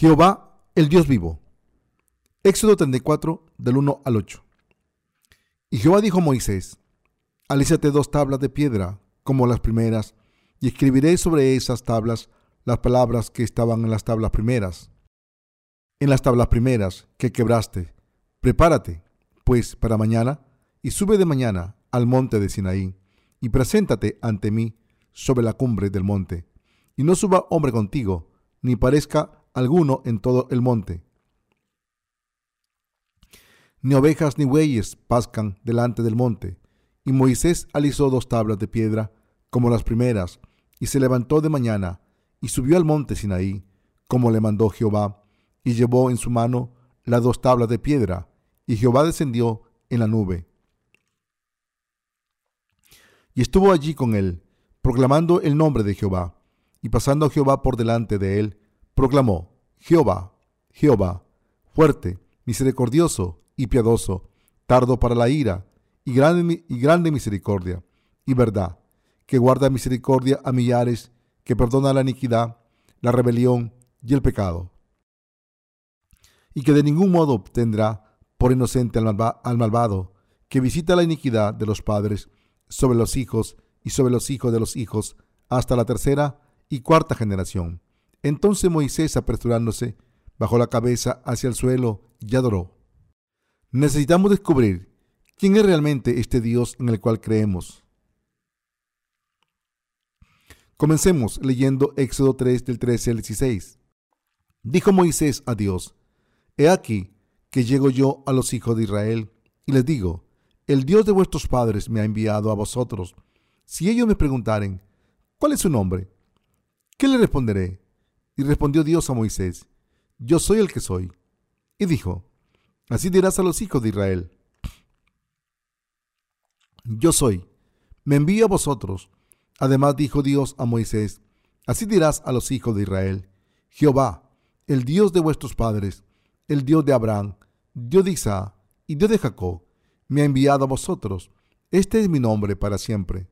Jehová, el Dios vivo. Éxodo 34, del 1 al 8. Y Jehová dijo a Moisés, alízate dos tablas de piedra, como las primeras, y escribiré sobre esas tablas las palabras que estaban en las tablas primeras. En las tablas primeras que quebraste, prepárate, pues, para mañana, y sube de mañana al monte de Sinaí, y preséntate ante mí sobre la cumbre del monte, y no suba hombre contigo, ni parezca alguno en todo el monte. Ni ovejas ni bueyes pascan delante del monte. Y Moisés alisó dos tablas de piedra, como las primeras, y se levantó de mañana, y subió al monte Sinaí, como le mandó Jehová, y llevó en su mano las dos tablas de piedra, y Jehová descendió en la nube. Y estuvo allí con él, proclamando el nombre de Jehová, y pasando Jehová por delante de él, proclamó, Jehová, Jehová, fuerte, misericordioso y piadoso, tardo para la ira y grande, y grande misericordia y verdad, que guarda misericordia a millares, que perdona la iniquidad, la rebelión y el pecado, y que de ningún modo tendrá por inocente al malvado, que visita la iniquidad de los padres sobre los hijos y sobre los hijos de los hijos, hasta la tercera y cuarta generación entonces Moisés, apresurándose, bajó la cabeza hacia el suelo y adoró. Necesitamos descubrir quién es realmente este Dios en el cual creemos. Comencemos leyendo Éxodo 3 del 13 al 16. Dijo Moisés a Dios, He aquí que llego yo a los hijos de Israel y les digo, el Dios de vuestros padres me ha enviado a vosotros. Si ellos me preguntaren, ¿cuál es su nombre? ¿Qué le responderé? Y respondió Dios a Moisés, Yo soy el que soy. Y dijo, Así dirás a los hijos de Israel, Yo soy, me envío a vosotros. Además dijo Dios a Moisés, Así dirás a los hijos de Israel, Jehová, el Dios de vuestros padres, el Dios de Abraham, Dios de Isaac y Dios de Jacob, me ha enviado a vosotros. Este es mi nombre para siempre.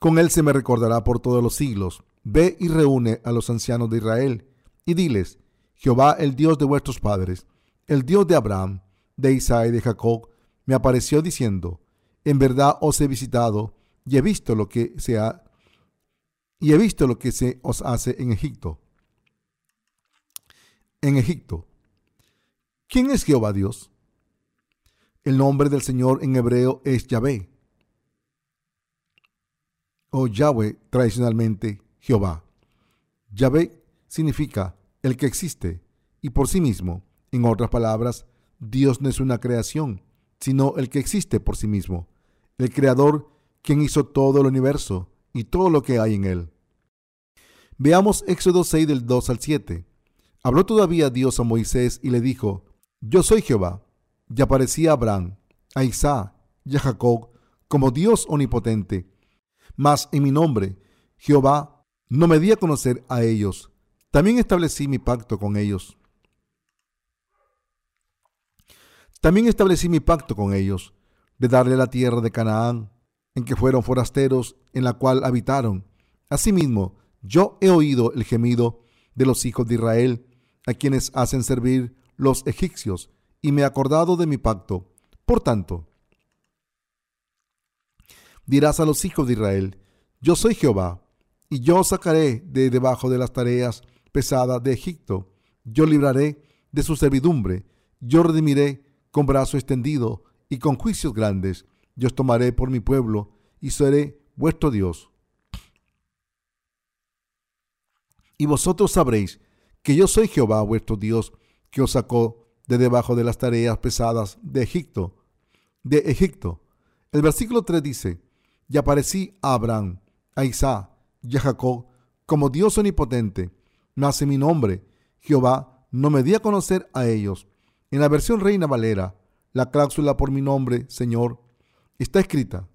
Con él se me recordará por todos los siglos. Ve y reúne a los ancianos de Israel y diles, Jehová el Dios de vuestros padres, el Dios de Abraham, de Isaac y de Jacob, me apareció diciendo, en verdad os he visitado y he visto lo que se ha y visto lo que se os hace en Egipto. En Egipto. ¿Quién es Jehová Dios? El nombre del Señor en hebreo es Yahvé o Yahweh tradicionalmente Jehová. Yahvé significa el que existe y por sí mismo. En otras palabras, Dios no es una creación, sino el que existe por sí mismo, el creador quien hizo todo el universo y todo lo que hay en él. Veamos Éxodo 6 del 2 al 7. Habló todavía Dios a Moisés y le dijo, Yo soy Jehová. Y aparecía Abraham, a Isaac y a Jacob como Dios omnipotente mas en mi nombre, Jehová, no me di a conocer a ellos. También establecí mi pacto con ellos. También establecí mi pacto con ellos, de darle la tierra de Canaán, en que fueron forasteros, en la cual habitaron. Asimismo, yo he oído el gemido de los hijos de Israel, a quienes hacen servir los egipcios, y me he acordado de mi pacto. Por tanto, dirás a los hijos de Israel, yo soy Jehová, y yo sacaré de debajo de las tareas pesadas de Egipto, yo libraré de su servidumbre, yo redimiré con brazo extendido y con juicios grandes, yo os tomaré por mi pueblo y seré vuestro Dios. Y vosotros sabréis que yo soy Jehová vuestro Dios, que os sacó de debajo de las tareas pesadas de Egipto. De Egipto. El versículo 3 dice, y aparecí a Abraham, a Isaac y a Jacob como Dios omnipotente. Nace mi nombre, Jehová, no me di a conocer a ellos. En la versión Reina Valera, la cláusula por mi nombre, Señor, está escrita.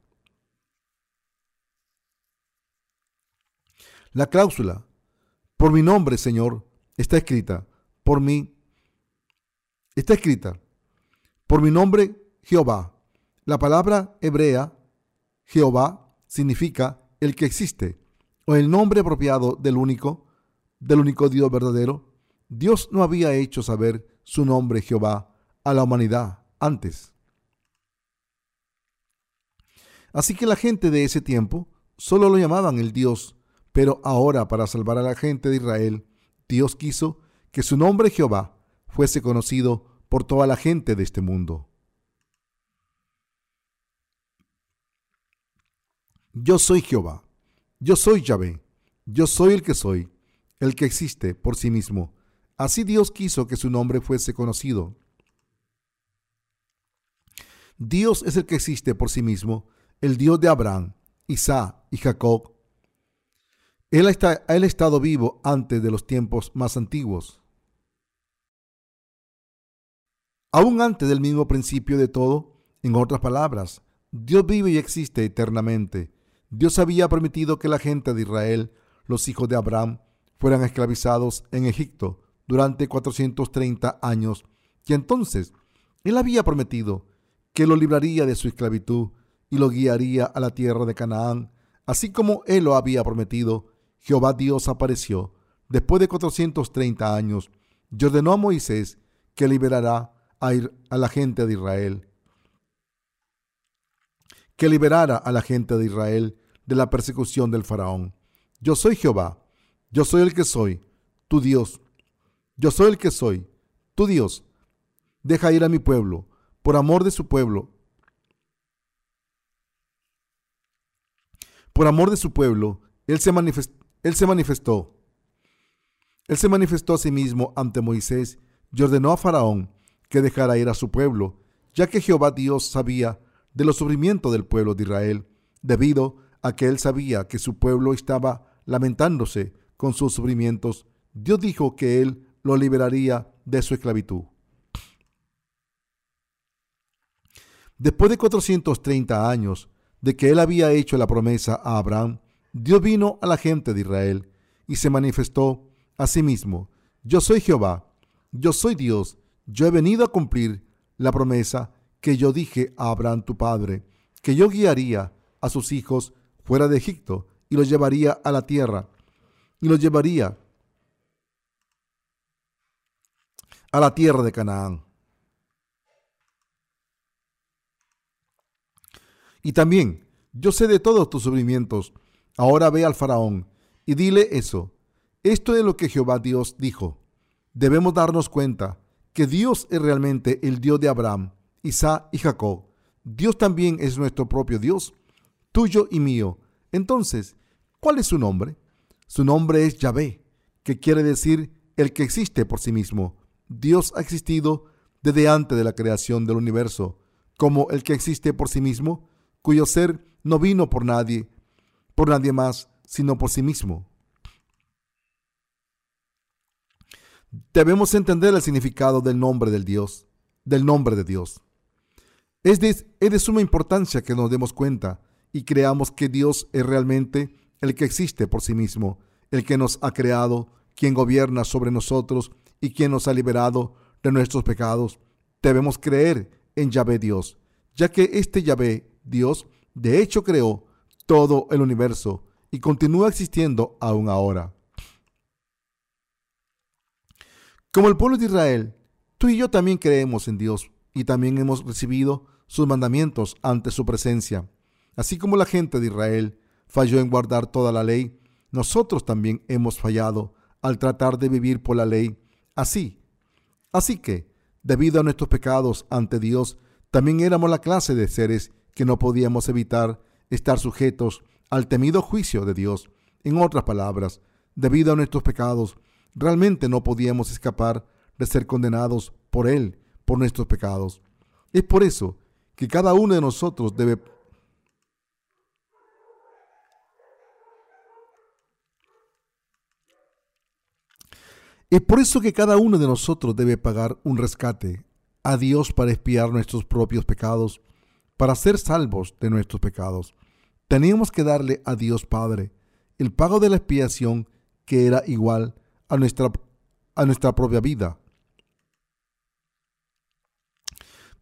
La cláusula por mi nombre, Señor, está escrita. Por mí, está escrita. Por mi nombre, Jehová. La palabra hebrea Jehová significa el que existe o el nombre apropiado del único, del único Dios verdadero, Dios no había hecho saber su nombre Jehová a la humanidad antes. Así que la gente de ese tiempo solo lo llamaban el Dios, pero ahora para salvar a la gente de Israel, Dios quiso que su nombre Jehová fuese conocido por toda la gente de este mundo. Yo soy Jehová, yo soy Yahvé, yo soy el que soy, el que existe por sí mismo. Así Dios quiso que su nombre fuese conocido. Dios es el que existe por sí mismo, el Dios de Abraham, Isaac y Jacob. Él, él ha estado vivo antes de los tiempos más antiguos. Aún antes del mismo principio de todo, en otras palabras, Dios vive y existe eternamente. Dios había permitido que la gente de Israel, los hijos de Abraham, fueran esclavizados en Egipto durante 430 años, y entonces Él había prometido que lo libraría de su esclavitud y lo guiaría a la tierra de Canaán, así como Él lo había prometido. Jehová Dios apareció después de 430 años y ordenó a Moisés que liberará a, a la gente de Israel, que liberara a la gente de Israel de la persecución del faraón. Yo soy Jehová, yo soy el que soy, tu Dios. Yo soy el que soy, tu Dios. Deja ir a mi pueblo por amor de su pueblo. Por amor de su pueblo, él se, él se manifestó. Él se manifestó a sí mismo ante Moisés y ordenó a Faraón que dejara ir a su pueblo, ya que Jehová Dios sabía de los sufrimientos del pueblo de Israel, debido a que él sabía que su pueblo estaba lamentándose con sus sufrimientos. Dios dijo que él lo liberaría de su esclavitud. Después de 430 años de que él había hecho la promesa a Abraham, Dios vino a la gente de Israel y se manifestó a sí mismo. Yo soy Jehová, yo soy Dios, yo he venido a cumplir la promesa que yo dije a Abraham tu padre, que yo guiaría a sus hijos fuera de Egipto y los llevaría a la tierra y los llevaría a la tierra de Canaán. Y también, yo sé de todos tus sufrimientos. Ahora ve al faraón y dile eso. Esto es lo que Jehová Dios dijo. Debemos darnos cuenta que Dios es realmente el Dios de Abraham, Isaac y Jacob. Dios también es nuestro propio Dios, tuyo y mío. Entonces, ¿cuál es su nombre? Su nombre es Yahvé, que quiere decir el que existe por sí mismo. Dios ha existido desde antes de la creación del universo, como el que existe por sí mismo cuyo ser no vino por nadie, por nadie más, sino por sí mismo. Debemos entender el significado del nombre del Dios, del nombre de Dios. Es de, suma importancia que nos demos cuenta y creamos que Dios es realmente el que existe por sí mismo, el que nos ha creado, quien gobierna sobre nosotros y quien nos ha liberado de nuestros pecados. Debemos creer en Yahvé Dios, ya que este Yahvé Dios, de hecho, creó todo el universo y continúa existiendo aún ahora. Como el pueblo de Israel, tú y yo también creemos en Dios y también hemos recibido sus mandamientos ante su presencia. Así como la gente de Israel falló en guardar toda la ley, nosotros también hemos fallado al tratar de vivir por la ley. Así, así que, debido a nuestros pecados ante Dios, también éramos la clase de seres que no podíamos evitar estar sujetos al temido juicio de Dios. En otras palabras, debido a nuestros pecados, realmente no podíamos escapar de ser condenados por Él, por nuestros pecados. Es por eso que cada uno de nosotros debe Es por eso que cada uno de nosotros debe pagar un rescate a Dios para expiar nuestros propios pecados para ser salvos de nuestros pecados, teníamos que darle a Dios Padre el pago de la expiación que era igual a nuestra, a nuestra propia vida.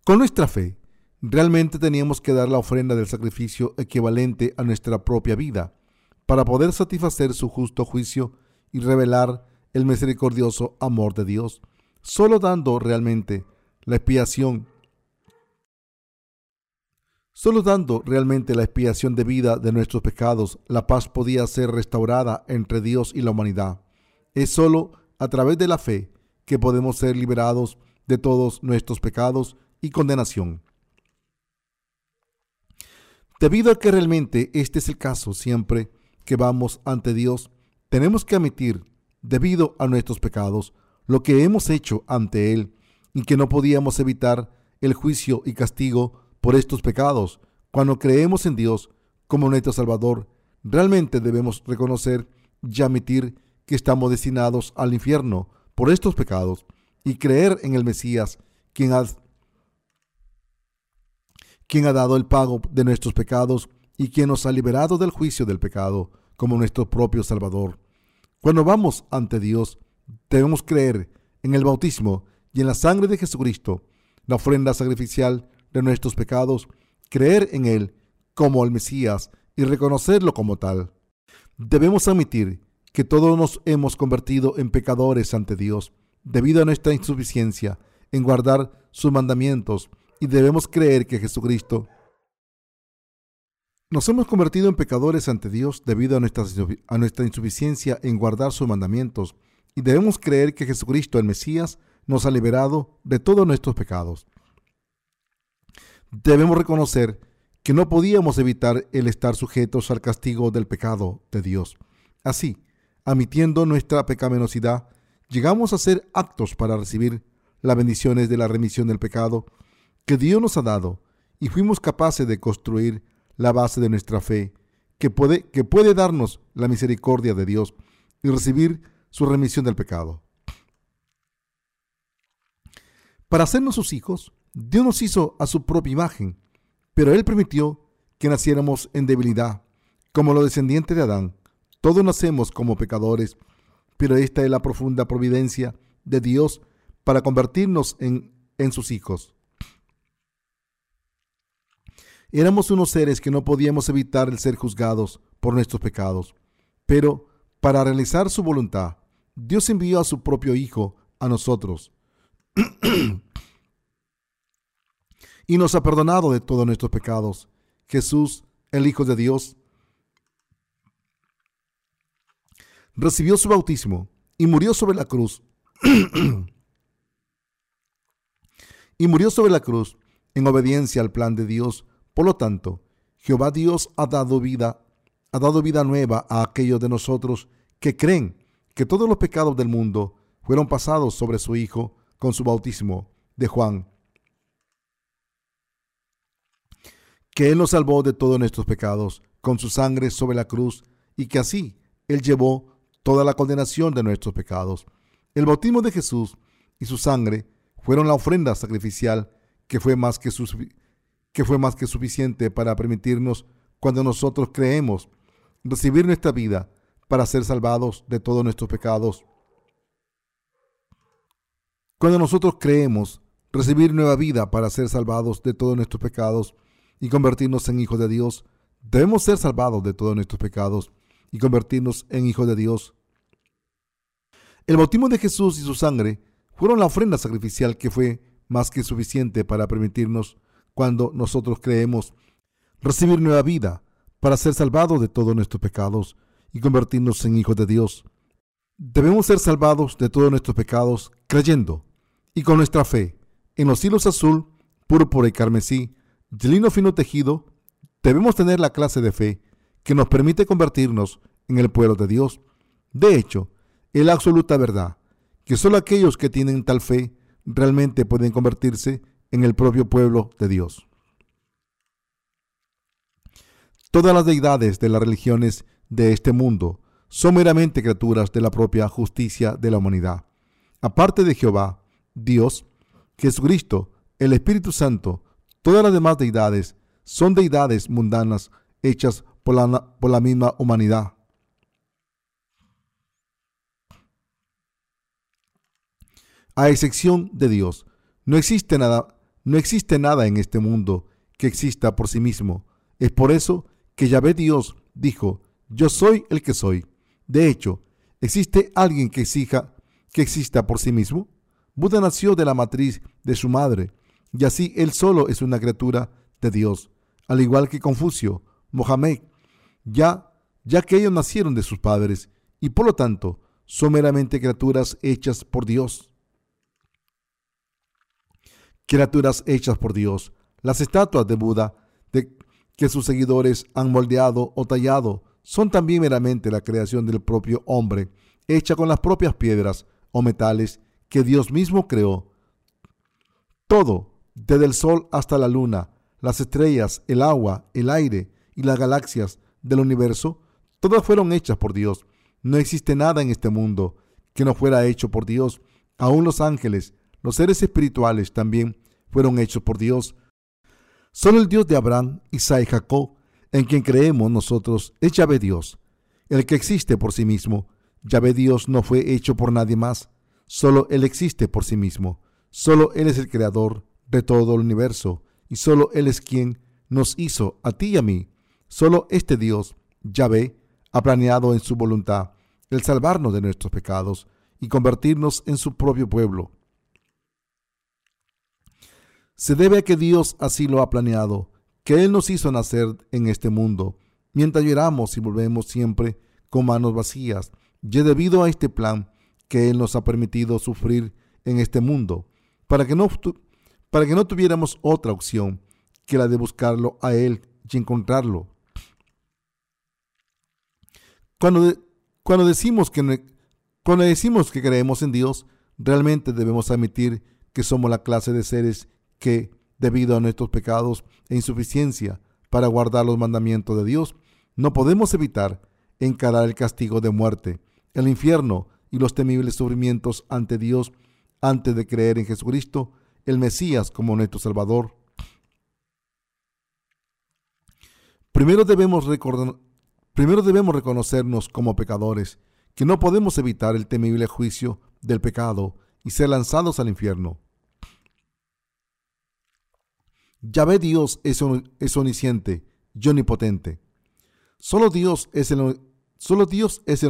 Con nuestra fe, realmente teníamos que dar la ofrenda del sacrificio equivalente a nuestra propia vida, para poder satisfacer su justo juicio y revelar el misericordioso amor de Dios. Solo dando realmente la expiación, solo dando realmente la expiación de vida de nuestros pecados, la paz podía ser restaurada entre Dios y la humanidad. Es solo a través de la fe que podemos ser liberados de todos nuestros pecados y condenación. Debido a que realmente este es el caso siempre que vamos ante Dios, tenemos que admitir, debido a nuestros pecados, lo que hemos hecho ante Él y que no podíamos evitar el juicio y castigo por estos pecados. Cuando creemos en Dios como nuestro Salvador, realmente debemos reconocer y admitir que estamos destinados al infierno por estos pecados y creer en el Mesías, quien ha, quien ha dado el pago de nuestros pecados y quien nos ha liberado del juicio del pecado como nuestro propio Salvador. Cuando vamos ante Dios, debemos creer en el bautismo y en la sangre de Jesucristo, la ofrenda sacrificial de nuestros pecados, creer en Él como el Mesías y reconocerlo como tal. Debemos admitir que todos nos hemos convertido en pecadores ante Dios debido a nuestra insuficiencia en guardar sus mandamientos y debemos creer que Jesucristo nos hemos convertido en pecadores ante Dios debido a nuestra, a nuestra insuficiencia en guardar sus mandamientos y debemos creer que Jesucristo, el Mesías, nos ha liberado de todos nuestros pecados. Debemos reconocer que no podíamos evitar el estar sujetos al castigo del pecado de Dios. Así, admitiendo nuestra pecaminosidad, llegamos a hacer actos para recibir las bendiciones de la remisión del pecado que Dios nos ha dado y fuimos capaces de construir la base de nuestra fe que puede, que puede darnos la misericordia de Dios y recibir su remisión del pecado. Para hacernos sus hijos, Dios nos hizo a su propia imagen, pero Él permitió que naciéramos en debilidad, como los descendientes de Adán. Todos nacemos como pecadores pero esta es la profunda providencia de Dios para convertirnos en, en sus hijos. Éramos unos seres que no podíamos evitar el ser juzgados por nuestros pecados, pero para realizar su voluntad, Dios envió a su propio Hijo a nosotros y nos ha perdonado de todos nuestros pecados. Jesús, el Hijo de Dios, recibió su bautismo y murió sobre la cruz. y murió sobre la cruz en obediencia al plan de Dios. Por lo tanto, Jehová Dios ha dado vida, ha dado vida nueva a aquellos de nosotros que creen que todos los pecados del mundo fueron pasados sobre su Hijo con su bautismo de Juan. Que Él nos salvó de todos nuestros pecados con su sangre sobre la cruz y que así Él llevó toda la condenación de nuestros pecados. El bautismo de Jesús y su sangre fueron la ofrenda sacrificial que fue más que, que, fue más que suficiente para permitirnos, cuando nosotros creemos, recibir nuestra vida para ser salvados de todos nuestros pecados. Cuando nosotros creemos recibir nueva vida para ser salvados de todos nuestros pecados y convertirnos en hijos de Dios, debemos ser salvados de todos nuestros pecados y convertirnos en hijos de Dios. El bautismo de Jesús y su sangre fueron la ofrenda sacrificial que fue más que suficiente para permitirnos, cuando nosotros creemos, recibir nueva vida para ser salvados de todos nuestros pecados y convertirnos en hijos de Dios. Debemos ser salvados de todos nuestros pecados creyendo y con nuestra fe en los hilos azul, púrpura y carmesí, de lino fino tejido, debemos tener la clase de fe que nos permite convertirnos en el pueblo de Dios. De hecho, es la absoluta verdad que solo aquellos que tienen tal fe realmente pueden convertirse en el propio pueblo de Dios. Todas las deidades de las religiones de este mundo son meramente criaturas de la propia justicia de la humanidad. Aparte de Jehová, Dios, Jesucristo, el Espíritu Santo, todas las demás deidades son deidades mundanas hechas por la, por la misma humanidad. A excepción de Dios, no existe nada, no existe nada en este mundo que exista por sí mismo. Es por eso que Yahvé Dios dijo, yo soy el que soy. De hecho, ¿existe alguien que exija que exista por sí mismo? Buda nació de la matriz de su madre, y así él solo es una criatura de Dios, al igual que Confucio, Mohamed, ya, ya que ellos nacieron de sus padres, y por lo tanto son meramente criaturas hechas por Dios. Criaturas hechas por Dios. Las estatuas de Buda de que sus seguidores han moldeado o tallado son también meramente la creación del propio hombre, hecha con las propias piedras o metales que Dios mismo creó. Todo, desde el sol hasta la luna, las estrellas, el agua, el aire y las galaxias del universo, todas fueron hechas por Dios. No existe nada en este mundo que no fuera hecho por Dios. Aún los ángeles, los seres espirituales también fueron hechos por Dios. Solo el Dios de Abraham, Isaac y Jacob, en quien creemos nosotros, es Yahvé Dios, el que existe por sí mismo. Yahvé Dios no fue hecho por nadie más, solo Él existe por sí mismo. Solo Él es el creador de todo el universo y solo Él es quien nos hizo a ti y a mí. Solo este Dios, Yahvé, ha planeado en su voluntad el salvarnos de nuestros pecados y convertirnos en su propio pueblo se debe a que Dios así lo ha planeado, que Él nos hizo nacer en este mundo, mientras lloramos y volvemos siempre con manos vacías, y debido a este plan que Él nos ha permitido sufrir en este mundo, para que no, para que no tuviéramos otra opción que la de buscarlo a Él y encontrarlo. Cuando, cuando, decimos que, cuando decimos que creemos en Dios, realmente debemos admitir que somos la clase de seres que, debido a nuestros pecados e insuficiencia para guardar los mandamientos de Dios, no podemos evitar encarar el castigo de muerte, el infierno y los temibles sufrimientos ante Dios antes de creer en Jesucristo, el Mesías como nuestro Salvador. Primero debemos, primero debemos reconocernos como pecadores, que no podemos evitar el temible juicio del pecado y ser lanzados al infierno. Yahvé Dios es, es omnisciente y omnipotente. Solo Dios es el, solo Dios es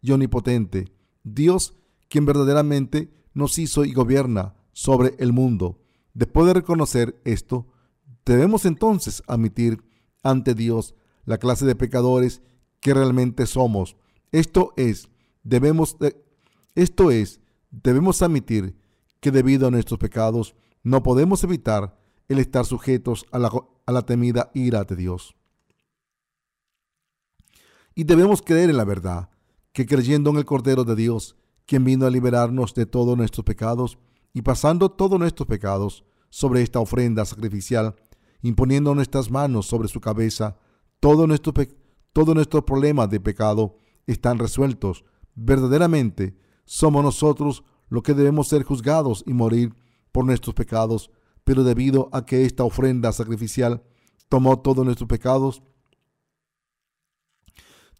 y omnipotente. Dios quien verdaderamente nos hizo y gobierna sobre el mundo. Después de reconocer esto, debemos entonces admitir ante Dios la clase de pecadores que realmente somos. Esto es, debemos, esto es, debemos admitir que debido a nuestros pecados no podemos evitar el estar sujetos a la, temida ira de Dios. Y debemos creer en la verdad, que creyendo en el Cordero de Dios, quien vino a liberarnos de todos nuestros pecados, y pasando todos nuestros pecados sobre esta ofrenda sacrificial, imponiendo nuestras manos sobre su cabeza, todos nuestros todo nuestros problemas de pecado están resueltos. Verdaderamente somos nosotros los que debemos ser juzgados y morir por nuestros pecados pero debido a que esta ofrenda sacrificial tomó todos nuestros pecados,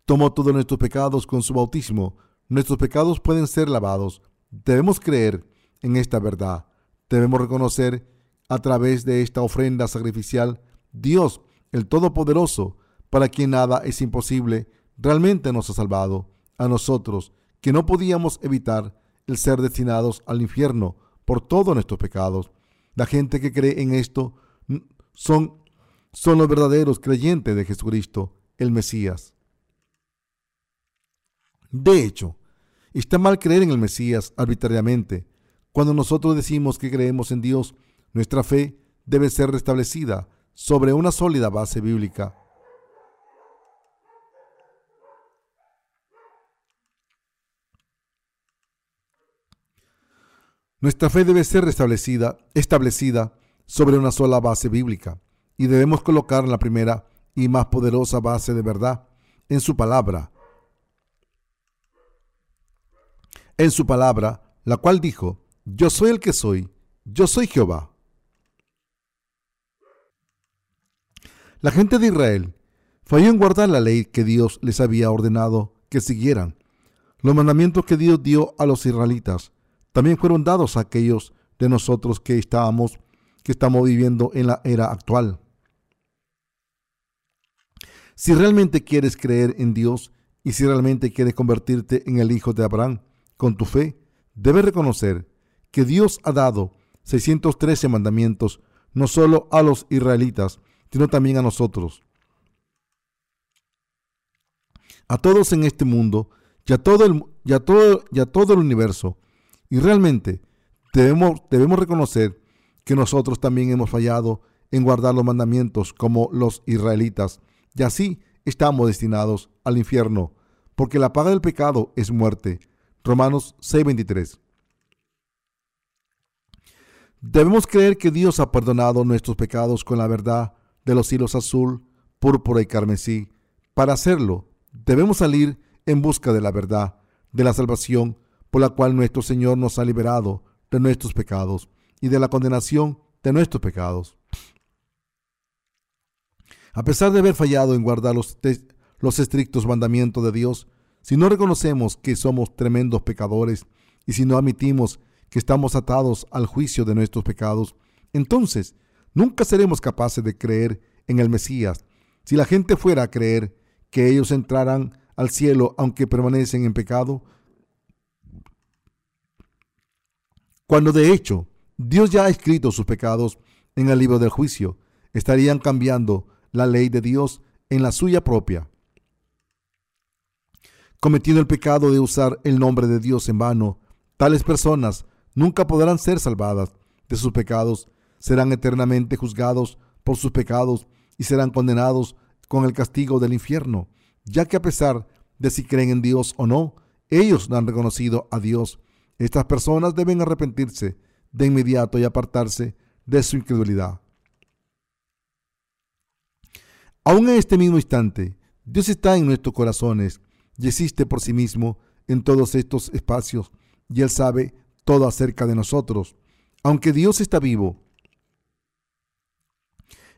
tomó todos nuestros pecados con su bautismo, nuestros pecados pueden ser lavados. Debemos creer en esta verdad. Debemos reconocer a través de esta ofrenda sacrificial, Dios, el Todopoderoso, para quien nada es imposible, realmente nos ha salvado a nosotros, que no podíamos evitar el ser destinados al infierno por todos nuestros pecados. La gente que cree en esto son, son los verdaderos creyentes de Jesucristo, el Mesías. De hecho, está mal creer en el Mesías arbitrariamente. Cuando nosotros decimos que creemos en Dios, nuestra fe debe ser restablecida sobre una sólida base bíblica. Nuestra fe debe ser restablecida, establecida sobre una sola base bíblica y debemos colocar la primera y más poderosa base de verdad en su palabra. En su palabra, la cual dijo, yo soy el que soy, yo soy Jehová. La gente de Israel falló en guardar la ley que Dios les había ordenado que siguieran, los mandamientos que Dios dio a los israelitas también fueron dados a aquellos de nosotros que estábamos, que estamos viviendo en la era actual. Si realmente quieres creer en Dios y si realmente quieres convertirte en el hijo de Abraham con tu fe, debes reconocer que Dios ha dado 613 mandamientos no solo a los israelitas, sino también a nosotros. A todos en este mundo y a todo el, todo, todo el universo. Y realmente debemos, debemos reconocer que nosotros también hemos fallado en guardar los mandamientos como los israelitas. Y así estamos destinados al infierno, porque la paga del pecado es muerte. Romanos 6:23. Debemos creer que Dios ha perdonado nuestros pecados con la verdad de los hilos azul, púrpura y carmesí. Para hacerlo, debemos salir en busca de la verdad, de la salvación, por la cual nuestro Señor nos ha liberado de nuestros pecados y de la condenación de nuestros pecados. A pesar de haber fallado en guardar los, estrictos mandamientos de Dios, si no reconocemos que somos tremendos pecadores y si no admitimos que estamos atados al juicio de nuestros pecados, entonces nunca seremos capaces de creer en el Mesías. Si la gente fuera a creer que ellos entrarán al cielo aunque permanecen en pecado, cuando de hecho Dios ya ha escrito sus pecados en el libro del juicio, estarían cambiando la ley de Dios en la suya propia, cometiendo el pecado de usar el nombre de Dios en vano. Tales personas nunca podrán ser salvadas de sus pecados, serán eternamente juzgados por sus pecados y serán condenados con el castigo del infierno, ya que a pesar de si creen en Dios o no, ellos no han reconocido a Dios. Estas personas deben arrepentirse de inmediato y apartarse de su incredulidad. Aún en este mismo instante, Dios está en nuestros corazones y existe por sí mismo en todos estos espacios y Él sabe todo acerca de nosotros. Aunque Dios está vivo,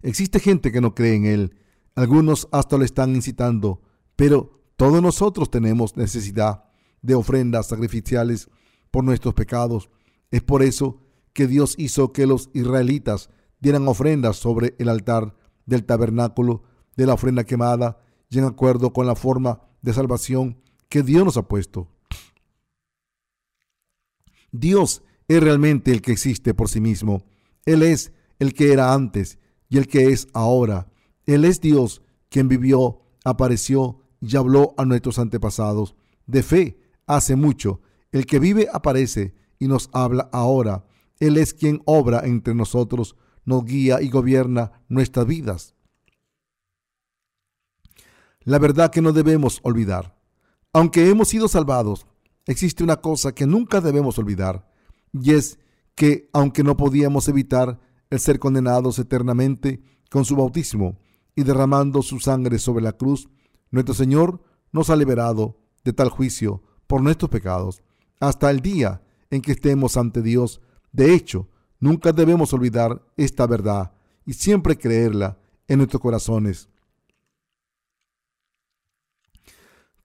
existe gente que no cree en Él. Algunos hasta lo están incitando, pero todos nosotros tenemos necesidad de ofrendas sacrificiales por nuestros pecados. Es por eso que Dios hizo que los israelitas dieran ofrendas sobre el altar del tabernáculo de la ofrenda quemada y en acuerdo con la forma de salvación que Dios nos ha puesto. Dios es realmente el que existe por sí mismo. Él es el que era antes y el que es ahora. Él es Dios quien vivió, apareció y habló a nuestros antepasados. De fe, hace mucho. El que vive aparece y nos habla ahora. Él es quien obra entre nosotros, nos guía y gobierna nuestras vidas. La verdad que no debemos olvidar. Aunque hemos sido salvados, existe una cosa que nunca debemos olvidar, y es que, aunque no podíamos evitar el ser condenados eternamente con su bautismo y derramando su sangre sobre la cruz, nuestro Señor nos ha liberado de tal juicio por nuestros pecados hasta el día en que estemos ante Dios. De hecho, nunca debemos olvidar esta verdad y siempre creerla en nuestros corazones.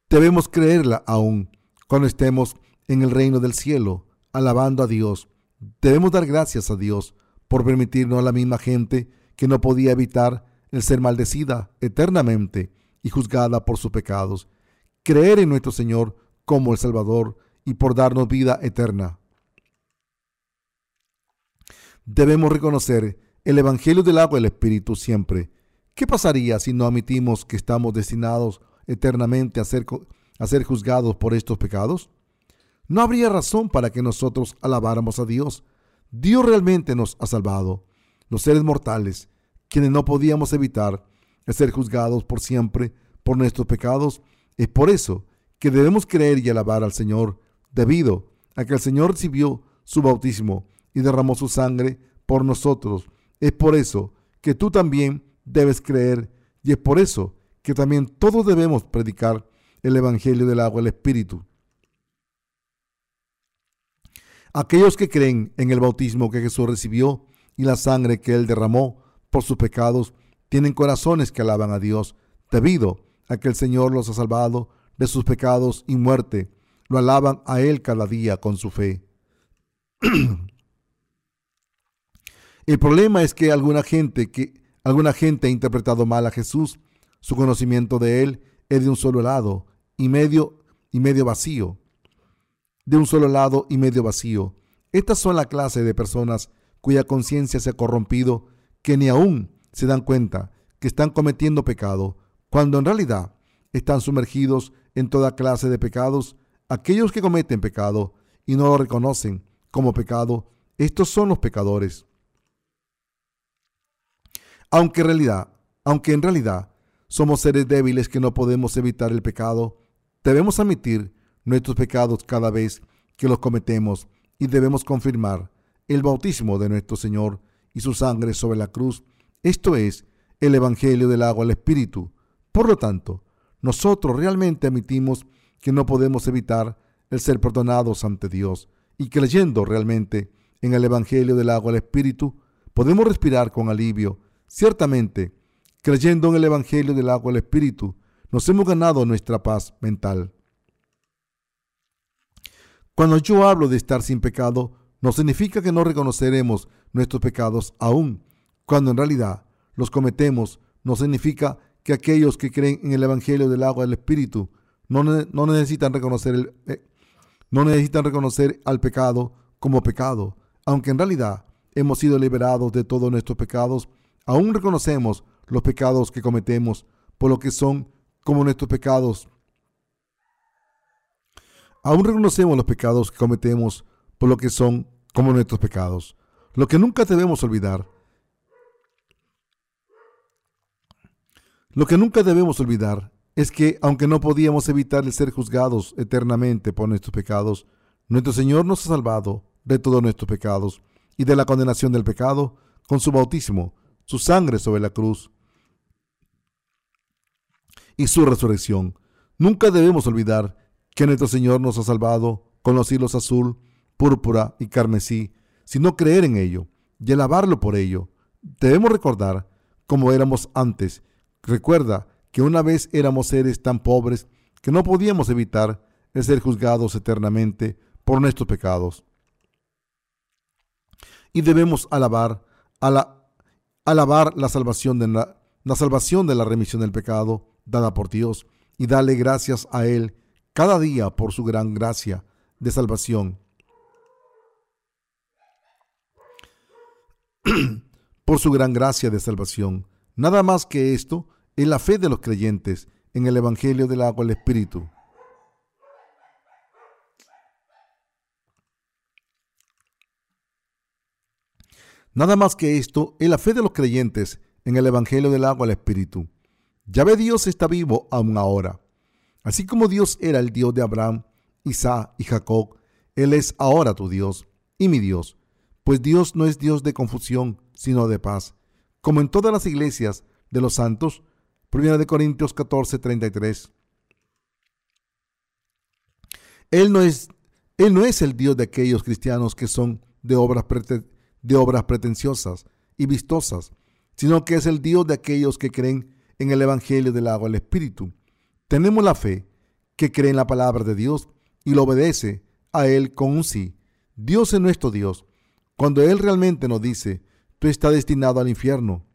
Debemos creerla aún cuando estemos en el reino del cielo, alabando a Dios. Debemos dar gracias a Dios por permitirnos a la misma gente que no podía evitar el ser maldecida eternamente y juzgada por sus pecados, creer en nuestro Señor como el Salvador y por darnos vida eterna. Debemos reconocer el Evangelio del agua y el Espíritu siempre. ¿Qué pasaría si no admitimos que estamos destinados eternamente a ser a ser juzgados por estos pecados? No habría razón para que nosotros alabáramos a Dios. Dios realmente nos ha salvado. Los seres mortales, quienes no podíamos evitar ser juzgados por siempre por nuestros pecados, es por eso que debemos creer y alabar al Señor, debido a que el Señor recibió su bautismo y derramó su sangre por nosotros. Es por eso que tú también debes creer y es por eso que también todos debemos predicar el Evangelio del agua, el Espíritu. Aquellos que creen en el bautismo que Jesús recibió y la sangre que Él derramó por sus pecados, tienen corazones que alaban a Dios, debido a que el Señor los ha salvado de sus pecados y muerte. Lo alaban a Él cada día con su fe. el problema es que alguna gente que alguna gente ha interpretado mal a Jesús Su conocimiento de Él es de un solo lado y medio y medio vacío. De un solo lado y medio vacío. Estas son la clase de personas cuya conciencia se ha corrompido que ni aún se dan cuenta que están cometiendo pecado, cuando en realidad están sumergidos en toda clase de pecados. Aquellos que cometen pecado y no lo reconocen como pecado, estos son los pecadores. Aunque en realidad, aunque en realidad somos seres débiles que no podemos evitar el pecado, debemos admitir nuestros pecados cada vez que los cometemos y debemos confirmar el bautismo de nuestro Señor y su sangre sobre la cruz. Esto es el Evangelio del agua al Espíritu. Por lo tanto, nosotros realmente admitimos que no podemos evitar el ser perdonados ante Dios y creyendo realmente en el Evangelio del agua al Espíritu, podemos respirar con alivio. Ciertamente, creyendo en el Evangelio del agua al Espíritu, nos hemos ganado nuestra paz mental. Cuando yo hablo de estar sin pecado, no significa que no reconoceremos nuestros pecados aún, cuando en realidad los cometemos, no significa que aquellos que creen en el Evangelio del agua del Espíritu no, no necesitan reconocer eh, no necesitan reconocer al pecado como pecado, aunque en realidad hemos sido liberados de todos nuestros pecados, aún reconocemos los pecados que cometemos por lo que son como nuestros pecados. Aún reconocemos los pecados que cometemos por lo que son como nuestros pecados. Lo que nunca debemos olvidar. Lo que nunca debemos olvidar es que, aunque no podíamos evitar el ser juzgados eternamente por nuestros pecados, nuestro Señor nos ha salvado de todos nuestros pecados y de la condenación del pecado con su bautismo, su sangre sobre la cruz y su resurrección. Nunca debemos olvidar que nuestro Señor nos ha salvado con los hilos azul, púrpura y carmesí, sino creer en ello y alabarlo por ello. Debemos recordar cómo éramos antes. Recuerda que una vez éramos seres tan pobres que no podíamos evitar el ser juzgados eternamente por nuestros pecados. Y debemos alabar, alabar la salvación, de la, la salvación de la remisión del pecado dada por Dios y darle gracias a Él cada día por su gran gracia de salvación. por su gran gracia de salvación. Nada más que esto es la fe de los creyentes en el Evangelio del agua y el Espíritu. Nada más que esto es la fe de los creyentes en el Evangelio del agua el Espíritu. Ya ve Dios está vivo aún ahora. Así como Dios era el Dios de Abraham, Isaac y Jacob, Él es ahora tu Dios y mi Dios, pues Dios no es Dios de confusión, sino de paz. Como en todas las iglesias de los santos, 1 Corintios 14, 33. Él no, es, él no es el Dios de aquellos cristianos que son de obras, de obras pretenciosas y vistosas, sino que es el Dios de aquellos que creen en el Evangelio del agua del Espíritu. Tenemos la fe que cree en la palabra de Dios y lo obedece a Él con un sí. Dios es nuestro Dios. Cuando Él realmente nos dice, tú estás destinado al infierno,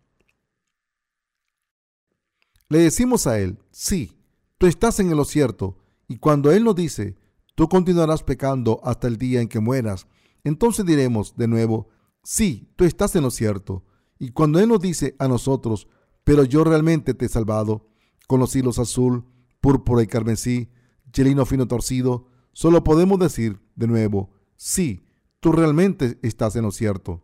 le decimos a Él, sí, tú estás en lo cierto. Y cuando Él nos dice, tú continuarás pecando hasta el día en que mueras, entonces diremos de nuevo, sí, tú estás en lo cierto. Y cuando Él nos dice a nosotros, pero yo realmente te he salvado, con los hilos azul, púrpura y carmesí, chelino fino torcido, solo podemos decir de nuevo, sí, tú realmente estás en lo cierto.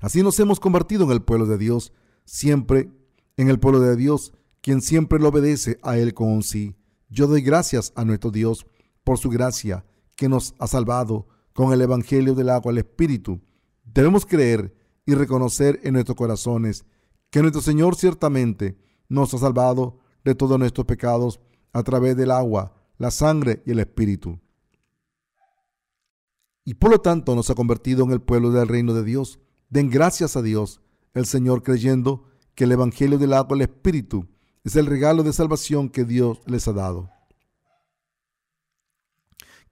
Así nos hemos convertido en el pueblo de Dios, siempre en el pueblo de Dios, quien siempre le obedece a Él con sí. Yo doy gracias a nuestro Dios por su gracia que nos ha salvado con el Evangelio del agua al Espíritu. Debemos creer y reconocer en nuestros corazones que nuestro Señor ciertamente nos ha salvado de todos nuestros pecados a través del agua, la sangre y el Espíritu. Y por lo tanto nos ha convertido en el pueblo del reino de Dios. Den gracias a Dios, el Señor creyendo que el Evangelio del agua y el Espíritu es el regalo de salvación que Dios les ha dado.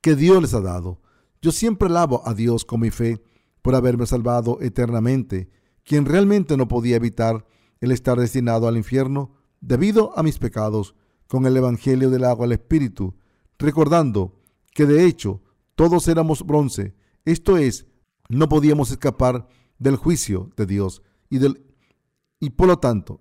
Que Dios les ha dado. Yo siempre alabo a Dios con mi fe por haberme salvado eternamente, quien realmente no podía evitar el estar destinado al infierno debido a mis pecados con el Evangelio del agua al Espíritu, recordando que de hecho todos éramos bronce, esto es, no podíamos escapar del juicio de Dios y, del, y por lo tanto,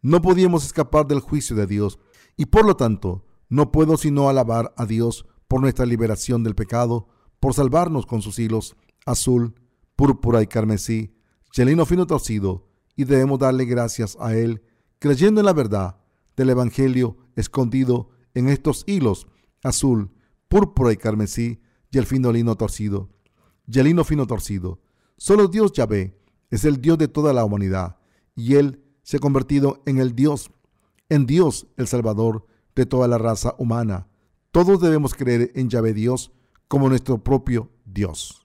no podíamos escapar del juicio de Dios y por lo tanto, no puedo sino alabar a Dios por nuestra liberación del pecado, por salvarnos con sus hilos azul, púrpura y carmesí, chelino fino torcido, y debemos darle gracias a Él, creyendo en la verdad del Evangelio escondido en estos hilos azul, púrpura y carmesí, y el fino lino torcido. Y el fino torcido. Solo Dios Yahvé es el Dios de toda la humanidad, y Él se ha convertido en el Dios, en Dios el Salvador de toda la raza humana. Todos debemos creer en Yahvé Dios como nuestro propio Dios.